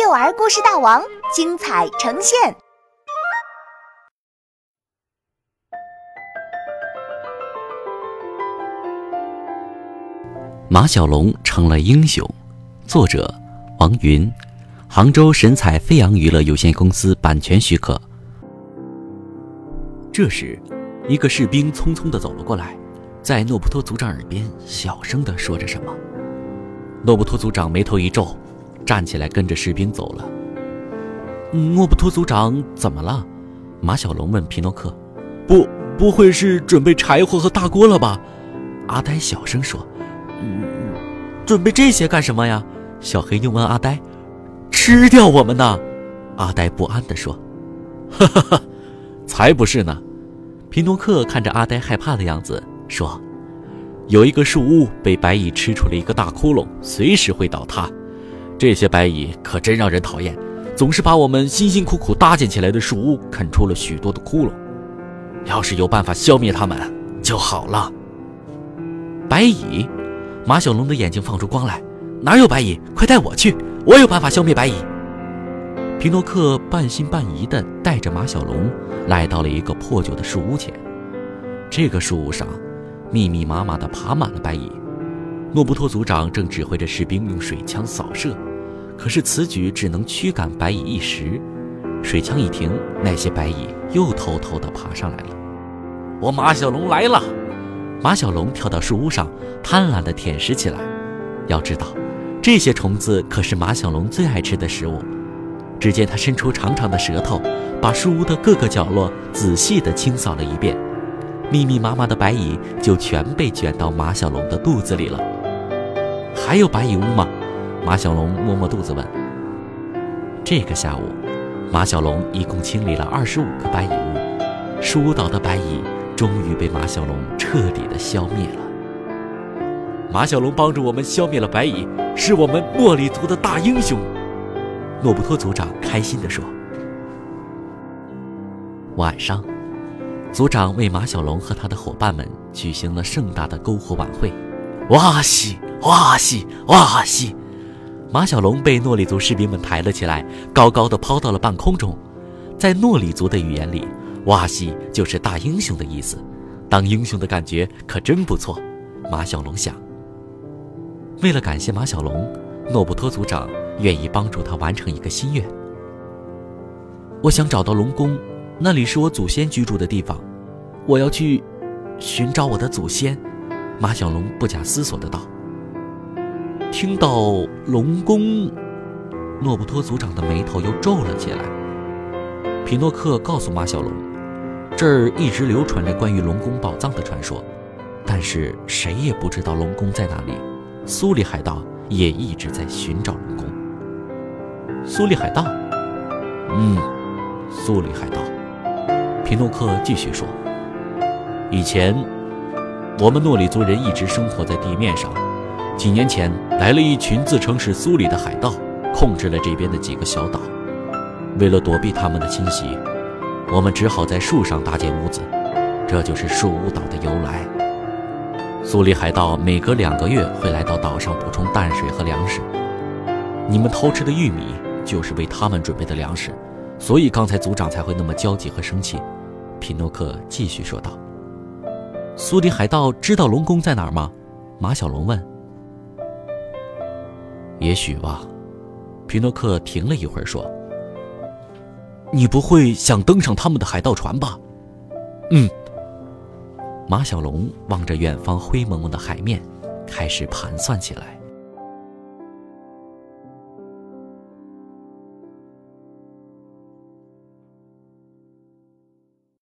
幼儿故事大王精彩呈现。马小龙成了英雄。作者：王云，杭州神采飞扬娱乐有限公司版权许可。这时，一个士兵匆匆的走了过来，在诺布托族长耳边小声的说着什么。诺布托族长眉头一皱，站起来跟着士兵走了。诺布托族长怎么了？马小龙问皮诺克。不，不会是准备柴火和大锅了吧？阿呆小声说。嗯，准备这些干什么呀？小黑又问阿呆。吃掉我们呢？阿呆不安地说。哈哈哈，才不是呢！皮诺克看着阿呆害怕的样子说。有一个树屋被白蚁吃出了一个大窟窿，随时会倒塌。这些白蚁可真让人讨厌，总是把我们辛辛苦苦搭建起来的树屋啃出了许多的窟窿。要是有办法消灭它们就好了。白蚁，马小龙的眼睛放出光来，哪有白蚁？快带我去，我有办法消灭白蚁。皮诺克半信半疑地带着马小龙来到了一个破旧的树屋前。这个树屋上。密密麻麻地爬满了白蚁，诺布托族长正指挥着士兵用水枪扫射，可是此举只能驱赶白蚁一时。水枪一停，那些白蚁又偷偷地爬上来了。我马小龙来了！马小龙跳到树屋上，贪婪地舔食起来。要知道，这些虫子可是马小龙最爱吃的食物。只见他伸出长长的舌头，把树屋的各个角落仔细地清扫了一遍。密密麻麻的白蚁就全被卷到马小龙的肚子里了。还有白蚁屋吗？马小龙摸摸肚子问。这个下午，马小龙一共清理了二十五个白蚁屋，疏导的白蚁终于被马小龙彻底的消灭了。马小龙帮助我们消灭了白蚁，是我们诺里族的大英雄。诺布托族长开心地说。晚上。族长为马小龙和他的伙伴们举行了盛大的篝火晚会，哇西哇西哇西！马小龙被诺里族士兵们抬了起来，高高的抛到了半空中。在诺里族的语言里，哇西就是大英雄的意思。当英雄的感觉可真不错，马小龙想。为了感谢马小龙，诺布托族长愿意帮助他完成一个心愿。我想找到龙宫。那里是我祖先居住的地方，我要去寻找我的祖先。马小龙不假思索的道。听到龙宫，诺布托族长的眉头又皱了起来。皮诺克告诉马小龙，这儿一直流传着关于龙宫宝藏的传说，但是谁也不知道龙宫在哪里。苏里海盗也一直在寻找龙宫。苏里海盗，嗯，苏里海盗。皮诺克继续说：“以前，我们诺里族人一直生活在地面上。几年前，来了一群自称是苏里的海盗，控制了这边的几个小岛。为了躲避他们的侵袭，我们只好在树上搭建屋子。这就是树屋岛的由来。苏里海盗每隔两个月会来到岛上补充淡水和粮食。你们偷吃的玉米就是为他们准备的粮食，所以刚才族长才会那么焦急和生气。”皮诺克继续说道：“苏里海盗知道龙宫在哪儿吗？”马小龙问。“也许吧。”皮诺克停了一会儿说：“你不会想登上他们的海盗船吧？”“嗯。”马小龙望着远方灰蒙蒙的海面，开始盘算起来。